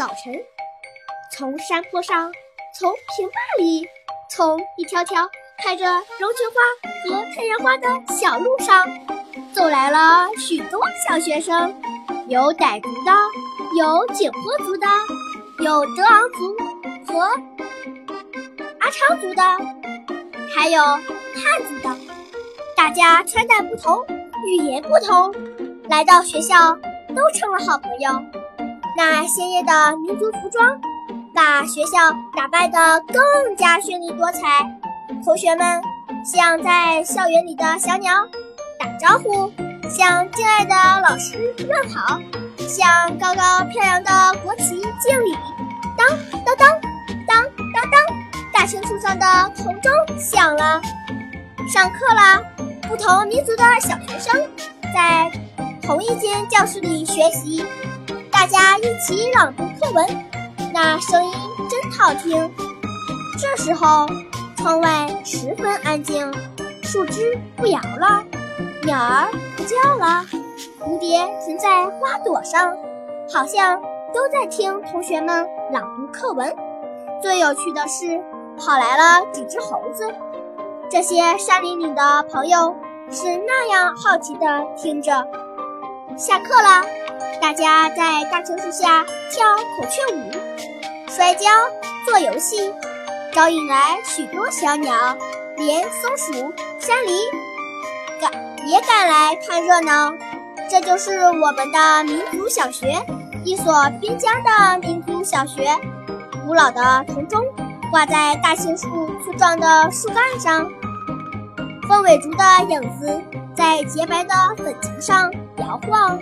早晨，从山坡上，从平坝里，从一条条开着龙菊花和太阳花的小路上，走来了许多小学生，有傣族的，有景颇族的，有德昂族和阿昌族的，还有汉族的。大家穿戴不同，语言不同，来到学校都成了好朋友。那鲜艳的民族服装，把学校打扮得更加绚丽多彩。同学们向在校园里的小鸟打招呼，向敬爱的老师问好，向高高飘扬的国旗敬礼。当当当当当当，大青树上的铜钟响了。上课了，不同民族的小学生在同一间教室里学习。大家一起朗读课文，那声音真好听。这时候，窗外十分安静，树枝不摇了，鸟儿不叫了，蝴蝶停在花朵上，好像都在听同学们朗读课文。最有趣的是，跑来了几只猴子。这些山林里的朋友是那样好奇地听着。下课了。大家在大青树下跳孔雀舞、摔跤、做游戏，招引来许多小鸟，连松鼠、山狸赶也赶来看热闹。这就是我们的民族小学，一所边疆的民族小学。古老的铜钟挂在大青树粗壮的树干上，凤尾竹的影子在洁白的粉墙上摇晃。